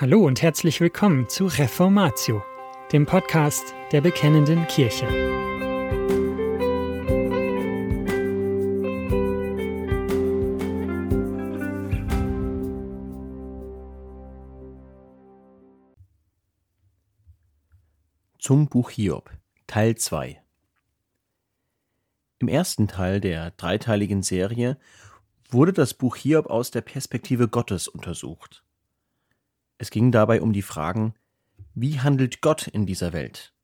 Hallo und herzlich willkommen zu Reformatio, dem Podcast der Bekennenden Kirche. Zum Buch Hiob, Teil 2 Im ersten Teil der dreiteiligen Serie wurde das Buch Hiob aus der Perspektive Gottes untersucht. Es ging dabei um die Fragen, wie handelt Gott in dieser Welt?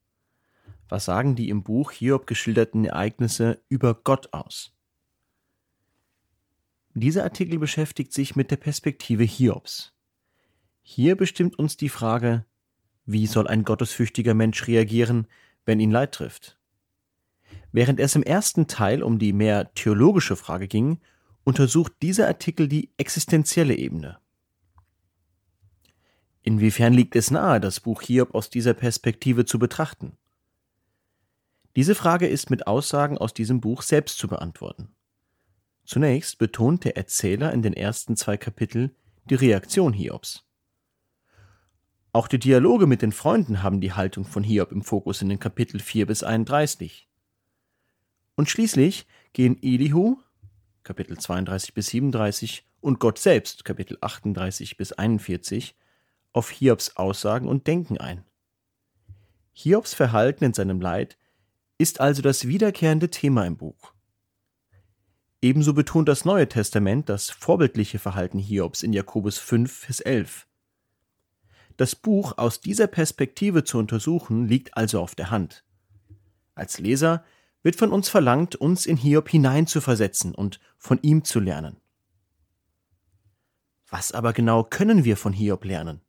Was sagen die im Buch Hiob geschilderten Ereignisse über Gott aus? Dieser Artikel beschäftigt sich mit der Perspektive Hiobs. Hier bestimmt uns die Frage, wie soll ein gottesfürchtiger Mensch reagieren, wenn ihn Leid trifft? Während es im ersten Teil um die mehr theologische Frage ging, untersucht dieser Artikel die existenzielle Ebene. Inwiefern liegt es nahe, das Buch Hiob aus dieser Perspektive zu betrachten? Diese Frage ist mit Aussagen aus diesem Buch selbst zu beantworten. Zunächst betont der Erzähler in den ersten zwei Kapiteln die Reaktion Hiobs. Auch die Dialoge mit den Freunden haben die Haltung von Hiob im Fokus in den Kapitel 4 bis 31. Und schließlich gehen Elihu, Kapitel 32 bis 37 und Gott selbst, Kapitel 38 bis 41, auf Hiobs Aussagen und Denken ein. Hiobs Verhalten in seinem Leid ist also das wiederkehrende Thema im Buch. Ebenso betont das Neue Testament das vorbildliche Verhalten Hiobs in Jakobus 5 bis 11. Das Buch aus dieser Perspektive zu untersuchen liegt also auf der Hand. Als Leser wird von uns verlangt, uns in Hiob hineinzuversetzen und von ihm zu lernen. Was aber genau können wir von Hiob lernen?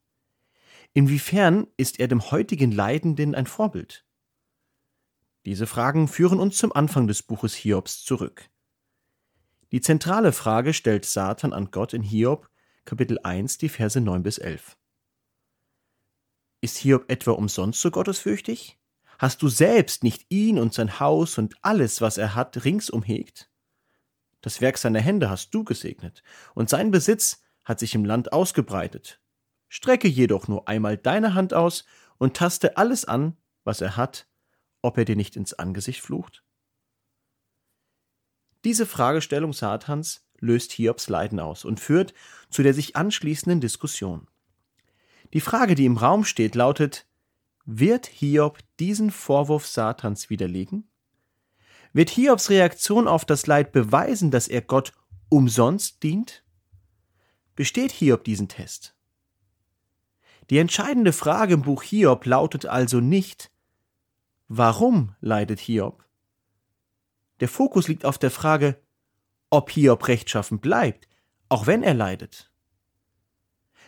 Inwiefern ist er dem heutigen Leidenden ein Vorbild? Diese Fragen führen uns zum Anfang des Buches Hiobs zurück. Die zentrale Frage stellt Satan an Gott in Hiob, Kapitel 1, die Verse 9 bis 11. Ist Hiob etwa umsonst so gottesfürchtig? Hast du selbst nicht ihn und sein Haus und alles, was er hat, ringsum hegt? Das Werk seiner Hände hast du gesegnet, und sein Besitz hat sich im Land ausgebreitet. Strecke jedoch nur einmal deine Hand aus und taste alles an, was er hat, ob er dir nicht ins Angesicht flucht? Diese Fragestellung Satans löst Hiobs Leiden aus und führt zu der sich anschließenden Diskussion. Die Frage, die im Raum steht, lautet, wird Hiob diesen Vorwurf Satans widerlegen? Wird Hiobs Reaktion auf das Leid beweisen, dass er Gott umsonst dient? Besteht Hiob diesen Test? Die entscheidende Frage im Buch Hiob lautet also nicht, warum leidet Hiob? Der Fokus liegt auf der Frage, ob Hiob rechtschaffen bleibt, auch wenn er leidet.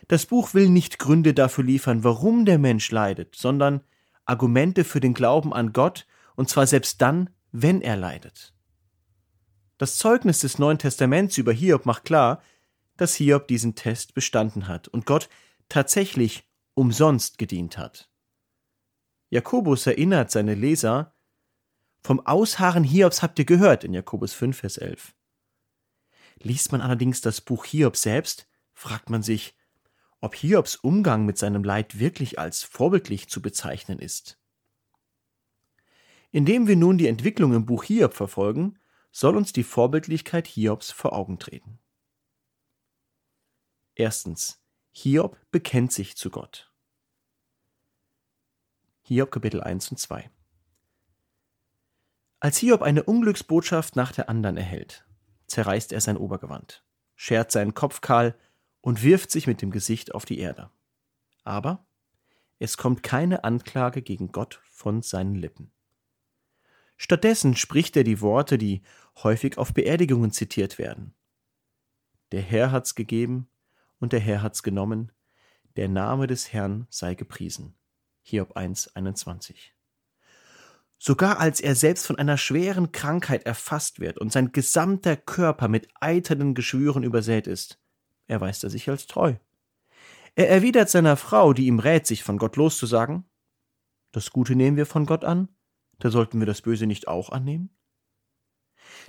Das Buch will nicht Gründe dafür liefern, warum der Mensch leidet, sondern Argumente für den Glauben an Gott, und zwar selbst dann, wenn er leidet. Das Zeugnis des Neuen Testaments über Hiob macht klar, dass Hiob diesen Test bestanden hat und Gott tatsächlich umsonst gedient hat. Jakobus erinnert seine Leser, vom Ausharren Hiobs habt ihr gehört in Jakobus 5, Vers 11. Liest man allerdings das Buch Hiob selbst, fragt man sich, ob Hiobs Umgang mit seinem Leid wirklich als vorbildlich zu bezeichnen ist. Indem wir nun die Entwicklung im Buch Hiob verfolgen, soll uns die Vorbildlichkeit Hiobs vor Augen treten. Erstens. Hiob bekennt sich zu Gott. Hiob Kapitel 1 und 2 Als Hiob eine Unglücksbotschaft nach der anderen erhält, zerreißt er sein Obergewand, schert seinen Kopf kahl und wirft sich mit dem Gesicht auf die Erde. Aber es kommt keine Anklage gegen Gott von seinen Lippen. Stattdessen spricht er die Worte, die häufig auf Beerdigungen zitiert werden. Der Herr hat's gegeben und der Herr hat's genommen, der Name des Herrn sei gepriesen. Hiob 1, 21. Sogar als er selbst von einer schweren Krankheit erfasst wird und sein gesamter Körper mit eiternen Geschwüren übersät ist, erweist er sich als treu. Er erwidert seiner Frau, die ihm rät, sich von Gott loszusagen, das Gute nehmen wir von Gott an, da sollten wir das Böse nicht auch annehmen?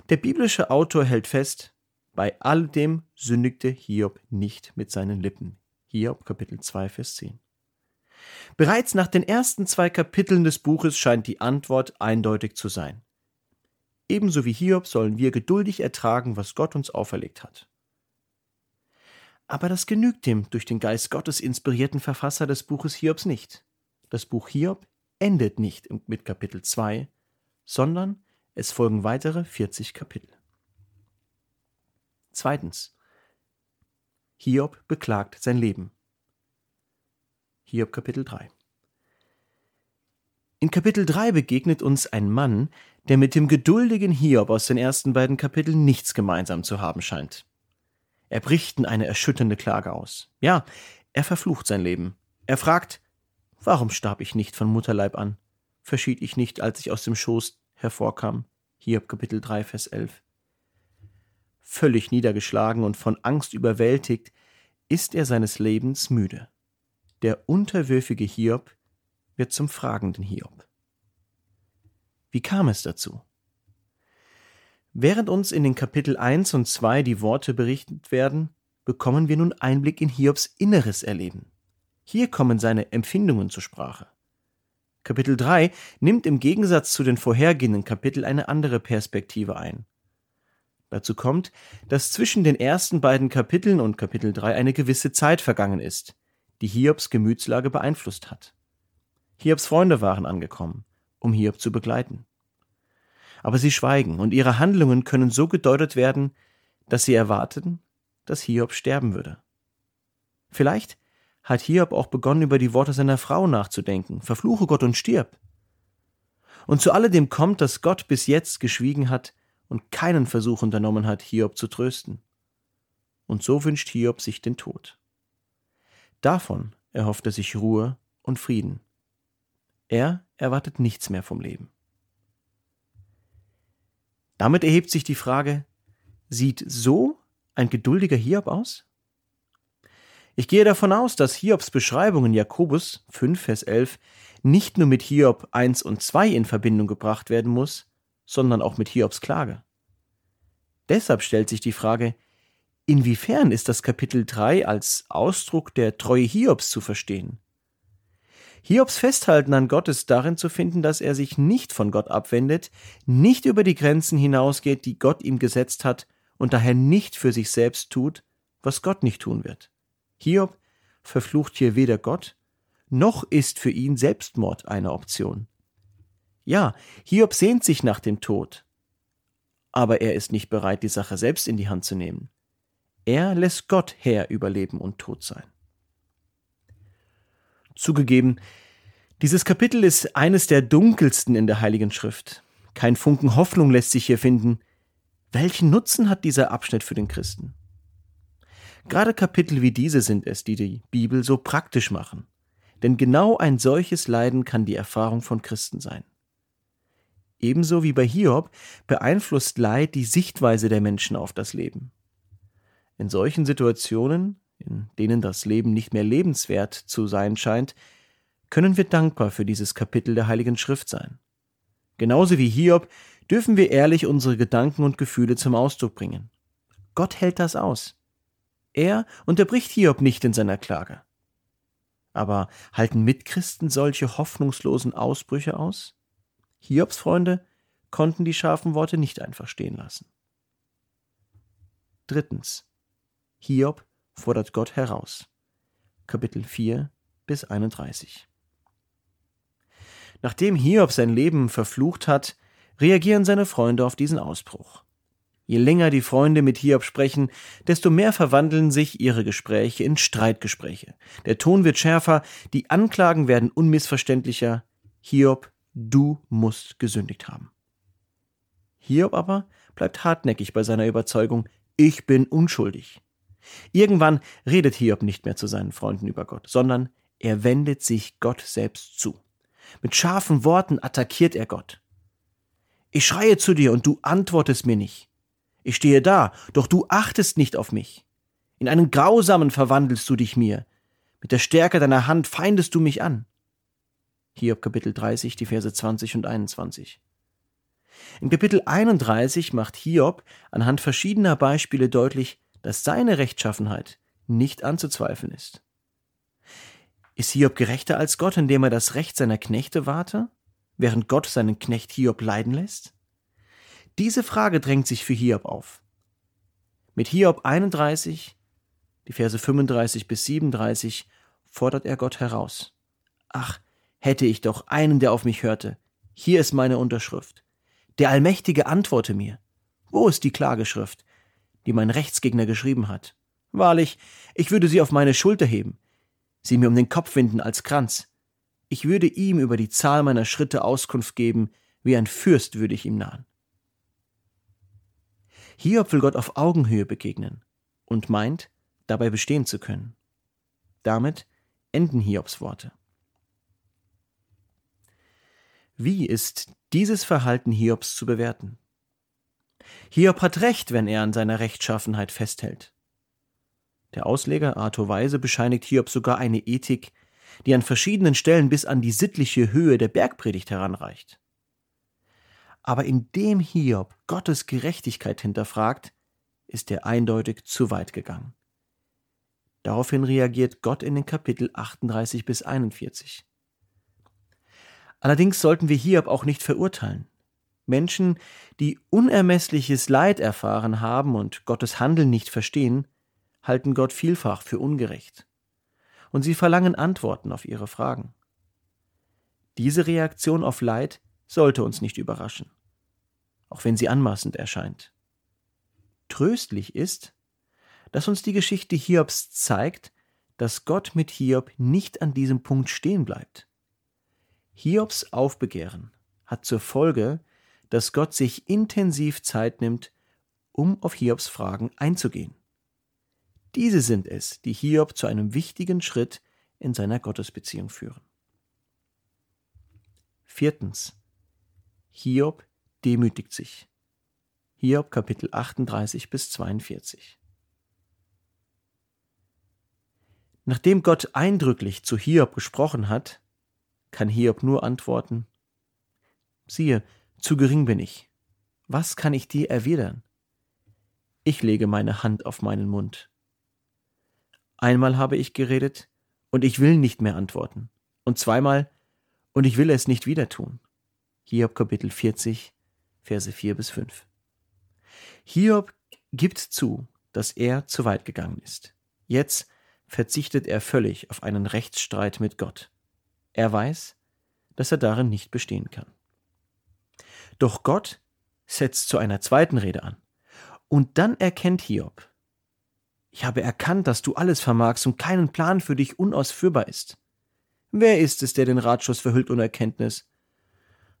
Der biblische Autor hält fest, bei alledem sündigte Hiob nicht mit seinen Lippen. Hiob Kapitel 2, Vers 10. Bereits nach den ersten zwei Kapiteln des Buches scheint die Antwort eindeutig zu sein. Ebenso wie Hiob sollen wir geduldig ertragen, was Gott uns auferlegt hat. Aber das genügt dem durch den Geist Gottes inspirierten Verfasser des Buches Hiobs nicht. Das Buch Hiob endet nicht mit Kapitel 2, sondern es folgen weitere 40 Kapitel. Zweitens. Hiob beklagt sein Leben. Hiob Kapitel 3. In Kapitel 3 begegnet uns ein Mann, der mit dem geduldigen Hiob aus den ersten beiden Kapiteln nichts gemeinsam zu haben scheint. Er bricht in eine erschütternde Klage aus. Ja, er verflucht sein Leben. Er fragt, warum starb ich nicht von Mutterleib an? Verschied ich nicht, als ich aus dem Schoß hervorkam? Hiob Kapitel 3, Vers 11. Völlig niedergeschlagen und von Angst überwältigt, ist er seines Lebens müde. Der unterwürfige Hiob wird zum fragenden Hiob. Wie kam es dazu? Während uns in den Kapitel 1 und 2 die Worte berichtet werden, bekommen wir nun Einblick in Hiobs inneres Erleben. Hier kommen seine Empfindungen zur Sprache. Kapitel 3 nimmt im Gegensatz zu den vorhergehenden Kapiteln eine andere Perspektive ein. Dazu kommt, dass zwischen den ersten beiden Kapiteln und Kapitel 3 eine gewisse Zeit vergangen ist die Hiobs Gemütslage beeinflusst hat. Hiobs Freunde waren angekommen, um Hiob zu begleiten. Aber sie schweigen und ihre Handlungen können so gedeutet werden, dass sie erwarteten, dass Hiob sterben würde. Vielleicht hat Hiob auch begonnen, über die Worte seiner Frau nachzudenken. Verfluche Gott und stirb. Und zu alledem kommt, dass Gott bis jetzt geschwiegen hat und keinen Versuch unternommen hat, Hiob zu trösten. Und so wünscht Hiob sich den Tod. Davon erhofft er sich Ruhe und Frieden. Er erwartet nichts mehr vom Leben. Damit erhebt sich die Frage, sieht so ein geduldiger Hiob aus? Ich gehe davon aus, dass Hiobs Beschreibung in Jakobus 5, Vers 11 nicht nur mit Hiob 1 und 2 in Verbindung gebracht werden muss, sondern auch mit Hiobs Klage. Deshalb stellt sich die Frage, Inwiefern ist das Kapitel 3 als Ausdruck der Treue Hiobs zu verstehen? Hiobs Festhalten an Gott ist darin zu finden, dass er sich nicht von Gott abwendet, nicht über die Grenzen hinausgeht, die Gott ihm gesetzt hat, und daher nicht für sich selbst tut, was Gott nicht tun wird. Hiob verflucht hier weder Gott, noch ist für ihn Selbstmord eine Option. Ja, Hiob sehnt sich nach dem Tod, aber er ist nicht bereit, die Sache selbst in die Hand zu nehmen. Er lässt Gott Herr über Leben und Tod sein. Zugegeben, dieses Kapitel ist eines der dunkelsten in der Heiligen Schrift. Kein Funken Hoffnung lässt sich hier finden. Welchen Nutzen hat dieser Abschnitt für den Christen? Gerade Kapitel wie diese sind es, die die Bibel so praktisch machen. Denn genau ein solches Leiden kann die Erfahrung von Christen sein. Ebenso wie bei Hiob beeinflusst Leid die Sichtweise der Menschen auf das Leben. In solchen Situationen, in denen das Leben nicht mehr lebenswert zu sein scheint, können wir dankbar für dieses Kapitel der Heiligen Schrift sein. Genauso wie Hiob dürfen wir ehrlich unsere Gedanken und Gefühle zum Ausdruck bringen. Gott hält das aus. Er unterbricht Hiob nicht in seiner Klage. Aber halten Mitchristen solche hoffnungslosen Ausbrüche aus? Hiobs Freunde konnten die scharfen Worte nicht einfach stehen lassen. Drittens. Hiob fordert Gott heraus. Kapitel 4 bis 31. Nachdem Hiob sein Leben verflucht hat, reagieren seine Freunde auf diesen Ausbruch. Je länger die Freunde mit Hiob sprechen, desto mehr verwandeln sich ihre Gespräche in Streitgespräche. Der Ton wird schärfer, die Anklagen werden unmissverständlicher. Hiob, du musst gesündigt haben. Hiob aber bleibt hartnäckig bei seiner Überzeugung, ich bin unschuldig. Irgendwann redet Hiob nicht mehr zu seinen Freunden über Gott, sondern er wendet sich Gott selbst zu. Mit scharfen Worten attackiert er Gott. Ich schreie zu dir und du antwortest mir nicht. Ich stehe da, doch du achtest nicht auf mich. In einen Grausamen verwandelst du dich mir. Mit der Stärke deiner Hand feindest du mich an. Hiob Kapitel 30, die Verse 20 und 21. In Kapitel 31 macht Hiob anhand verschiedener Beispiele deutlich, dass seine Rechtschaffenheit nicht anzuzweifeln ist. Ist Hiob gerechter als Gott, indem er das Recht seiner Knechte warte, während Gott seinen Knecht Hiob leiden lässt? Diese Frage drängt sich für Hiob auf. Mit Hiob 31, die Verse 35 bis 37, fordert er Gott heraus. Ach, hätte ich doch einen, der auf mich hörte. Hier ist meine Unterschrift. Der Allmächtige antworte mir. Wo ist die Klageschrift, die mein Rechtsgegner geschrieben hat? Wahrlich, ich würde sie auf meine Schulter heben, sie mir um den Kopf winden als Kranz. Ich würde ihm über die Zahl meiner Schritte Auskunft geben, wie ein Fürst würde ich ihm nahen. Hiob will Gott auf Augenhöhe begegnen und meint, dabei bestehen zu können. Damit enden Hiobs Worte. Wie ist dieses Verhalten Hiobs zu bewerten? Hiob hat recht, wenn er an seiner Rechtschaffenheit festhält. Der Ausleger Arthur Weise bescheinigt Hiob sogar eine Ethik, die an verschiedenen Stellen bis an die sittliche Höhe der Bergpredigt heranreicht. Aber indem Hiob Gottes Gerechtigkeit hinterfragt, ist er eindeutig zu weit gegangen. Daraufhin reagiert Gott in den Kapitel 38 bis 41. Allerdings sollten wir Hiob auch nicht verurteilen. Menschen, die unermessliches Leid erfahren haben und Gottes Handeln nicht verstehen, halten Gott vielfach für ungerecht. Und sie verlangen Antworten auf ihre Fragen. Diese Reaktion auf Leid sollte uns nicht überraschen, auch wenn sie anmaßend erscheint. Tröstlich ist, dass uns die Geschichte Hiobs zeigt, dass Gott mit Hiob nicht an diesem Punkt stehen bleibt. Hiobs Aufbegehren hat zur Folge, dass Gott sich intensiv Zeit nimmt, um auf Hiobs Fragen einzugehen. Diese sind es, die Hiob zu einem wichtigen Schritt in seiner Gottesbeziehung führen. Viertens. Hiob demütigt sich. Hiob Kapitel 38 bis 42. Nachdem Gott eindrücklich zu Hiob gesprochen hat, kann Hiob nur antworten, siehe, zu gering bin ich. Was kann ich dir erwidern? Ich lege meine Hand auf meinen Mund. Einmal habe ich geredet, und ich will nicht mehr antworten. Und zweimal, und ich will es nicht wieder tun. Hiob Kapitel 40, Verse 4 bis 5. Hiob gibt zu, dass er zu weit gegangen ist. Jetzt verzichtet er völlig auf einen Rechtsstreit mit Gott. Er weiß, dass er darin nicht bestehen kann. Doch Gott setzt zu einer zweiten Rede an. Und dann erkennt Hiob, ich habe erkannt, dass du alles vermagst und keinen Plan für dich unausführbar ist. Wer ist es, der den Ratschluss verhüllt ohne Erkenntnis?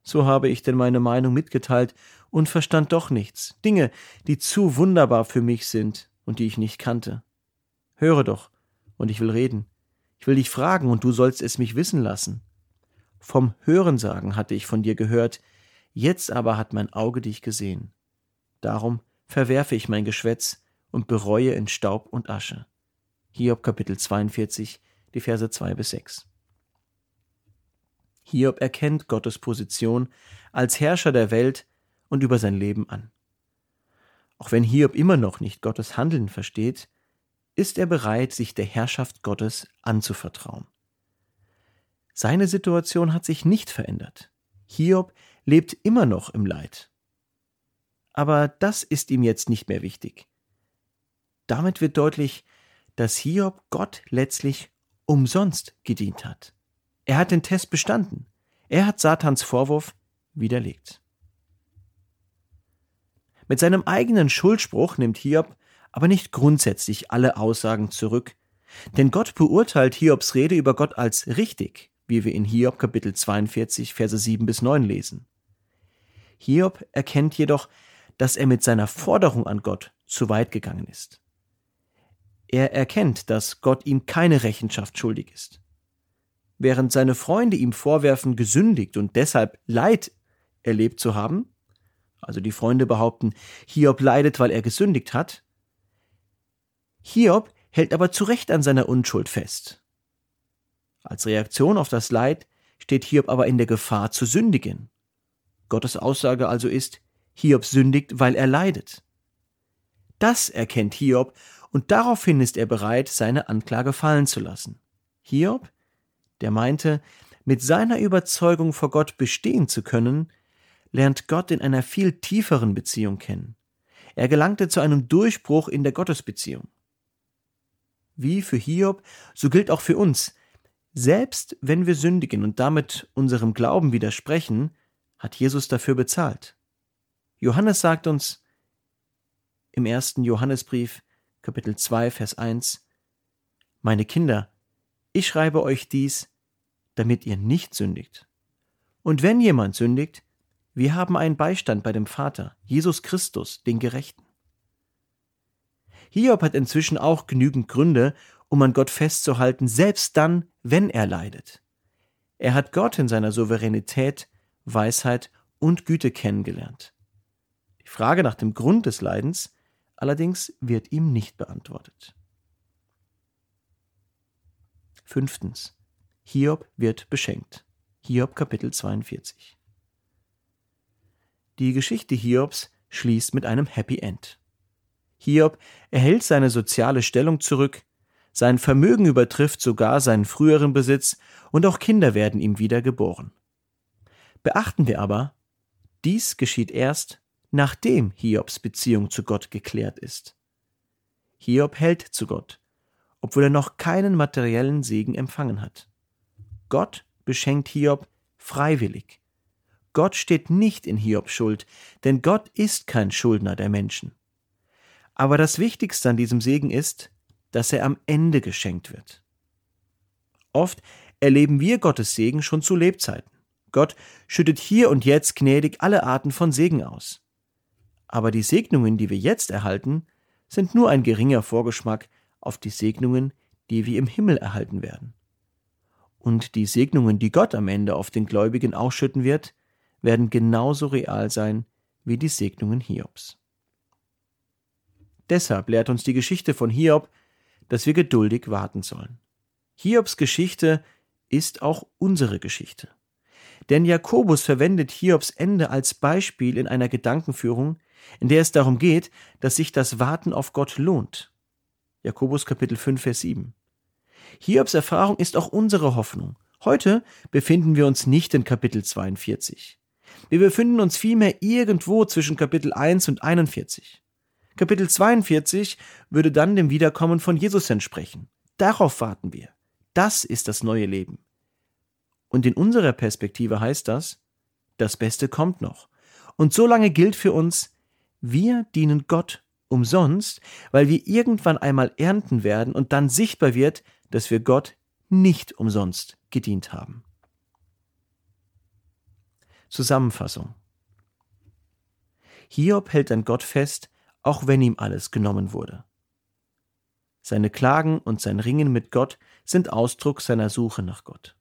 So habe ich denn meine Meinung mitgeteilt und verstand doch nichts, Dinge, die zu wunderbar für mich sind und die ich nicht kannte. Höre doch, und ich will reden. Ich will dich fragen, und du sollst es mich wissen lassen. Vom Hörensagen hatte ich von dir gehört, jetzt aber hat mein Auge dich gesehen. Darum verwerfe ich mein Geschwätz und bereue in Staub und Asche. Hiob Kapitel 42, die Verse 2 bis 6. Hiob erkennt Gottes Position als Herrscher der Welt und über sein Leben an. Auch wenn Hiob immer noch nicht Gottes Handeln versteht, ist er bereit, sich der Herrschaft Gottes anzuvertrauen. Seine Situation hat sich nicht verändert. Hiob lebt immer noch im Leid. Aber das ist ihm jetzt nicht mehr wichtig. Damit wird deutlich, dass Hiob Gott letztlich umsonst gedient hat. Er hat den Test bestanden. Er hat Satans Vorwurf widerlegt. Mit seinem eigenen Schuldspruch nimmt Hiob aber nicht grundsätzlich alle Aussagen zurück, denn Gott beurteilt Hiobs Rede über Gott als richtig wie wir in Hiob Kapitel 42, Verse 7 bis 9 lesen. Hiob erkennt jedoch, dass er mit seiner Forderung an Gott zu weit gegangen ist. Er erkennt, dass Gott ihm keine Rechenschaft schuldig ist. Während seine Freunde ihm vorwerfen, gesündigt und deshalb Leid erlebt zu haben, also die Freunde behaupten, Hiob leidet, weil er gesündigt hat, Hiob hält aber zu Recht an seiner Unschuld fest als Reaktion auf das Leid steht Hiob aber in der Gefahr zu sündigen. Gottes Aussage also ist, Hiob sündigt, weil er leidet. Das erkennt Hiob und daraufhin ist er bereit, seine Anklage fallen zu lassen. Hiob der meinte, mit seiner Überzeugung vor Gott bestehen zu können, lernt Gott in einer viel tieferen Beziehung kennen. Er gelangte zu einem Durchbruch in der Gottesbeziehung. Wie für Hiob, so gilt auch für uns. Selbst wenn wir sündigen und damit unserem Glauben widersprechen, hat Jesus dafür bezahlt. Johannes sagt uns im ersten Johannesbrief, Kapitel 2, Vers 1, Meine Kinder, ich schreibe euch dies, damit ihr nicht sündigt. Und wenn jemand sündigt, wir haben einen Beistand bei dem Vater, Jesus Christus, den Gerechten. Hiob hat inzwischen auch genügend Gründe, um an Gott festzuhalten, selbst dann, wenn er leidet. Er hat Gott in seiner Souveränität, Weisheit und Güte kennengelernt. Die Frage nach dem Grund des Leidens allerdings wird ihm nicht beantwortet. Fünftens. Hiob wird beschenkt. Hiob Kapitel 42. Die Geschichte Hiobs schließt mit einem Happy End. Hiob erhält seine soziale Stellung zurück, sein Vermögen übertrifft sogar seinen früheren Besitz und auch Kinder werden ihm wieder geboren. Beachten wir aber, dies geschieht erst, nachdem Hiobs Beziehung zu Gott geklärt ist. Hiob hält zu Gott, obwohl er noch keinen materiellen Segen empfangen hat. Gott beschenkt Hiob freiwillig. Gott steht nicht in Hiobs Schuld, denn Gott ist kein Schuldner der Menschen. Aber das Wichtigste an diesem Segen ist, dass er am Ende geschenkt wird. Oft erleben wir Gottes Segen schon zu Lebzeiten. Gott schüttet hier und jetzt gnädig alle Arten von Segen aus. Aber die Segnungen, die wir jetzt erhalten, sind nur ein geringer Vorgeschmack auf die Segnungen, die wir im Himmel erhalten werden. Und die Segnungen, die Gott am Ende auf den Gläubigen ausschütten wird, werden genauso real sein wie die Segnungen Hiobs. Deshalb lehrt uns die Geschichte von Hiob, dass wir geduldig warten sollen. Hiobs Geschichte ist auch unsere Geschichte. Denn Jakobus verwendet Hiobs Ende als Beispiel in einer Gedankenführung, in der es darum geht, dass sich das Warten auf Gott lohnt. Jakobus Kapitel 5, Vers 7. Hiobs Erfahrung ist auch unsere Hoffnung. Heute befinden wir uns nicht in Kapitel 42. Wir befinden uns vielmehr irgendwo zwischen Kapitel 1 und 41. Kapitel 42 würde dann dem Wiederkommen von Jesus entsprechen. Darauf warten wir. Das ist das neue Leben. Und in unserer Perspektive heißt das, das Beste kommt noch. Und so lange gilt für uns, wir dienen Gott umsonst, weil wir irgendwann einmal ernten werden und dann sichtbar wird, dass wir Gott nicht umsonst gedient haben. Zusammenfassung. Hiob hält an Gott fest, auch wenn ihm alles genommen wurde. Seine Klagen und sein Ringen mit Gott sind Ausdruck seiner Suche nach Gott.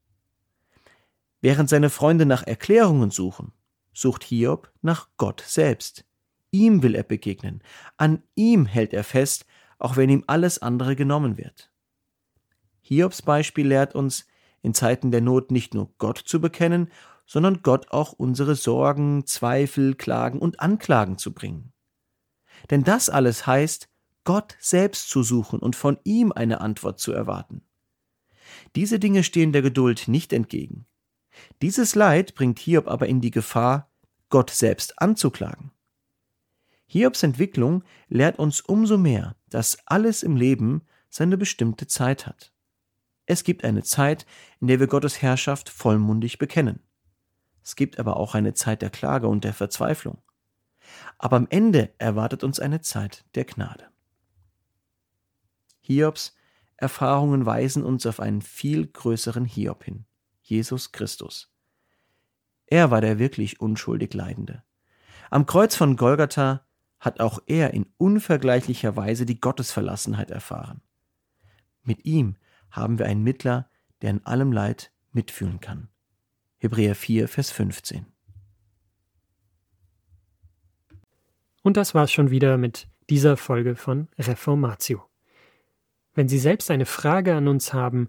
Während seine Freunde nach Erklärungen suchen, sucht Hiob nach Gott selbst. Ihm will er begegnen, an ihm hält er fest, auch wenn ihm alles andere genommen wird. Hiobs Beispiel lehrt uns, in Zeiten der Not nicht nur Gott zu bekennen, sondern Gott auch unsere Sorgen, Zweifel, Klagen und Anklagen zu bringen. Denn das alles heißt, Gott selbst zu suchen und von ihm eine Antwort zu erwarten. Diese Dinge stehen der Geduld nicht entgegen. Dieses Leid bringt Hiob aber in die Gefahr, Gott selbst anzuklagen. Hiobs Entwicklung lehrt uns umso mehr, dass alles im Leben seine bestimmte Zeit hat. Es gibt eine Zeit, in der wir Gottes Herrschaft vollmundig bekennen. Es gibt aber auch eine Zeit der Klage und der Verzweiflung. Aber am Ende erwartet uns eine Zeit der Gnade. Hiobs Erfahrungen weisen uns auf einen viel größeren Hiob hin, Jesus Christus. Er war der wirklich unschuldig Leidende. Am Kreuz von Golgatha hat auch er in unvergleichlicher Weise die Gottesverlassenheit erfahren. Mit ihm haben wir einen Mittler, der in allem Leid mitfühlen kann. Hebräer 4, Vers 15. Und das war's schon wieder mit dieser Folge von Reformatio. Wenn Sie selbst eine Frage an uns haben,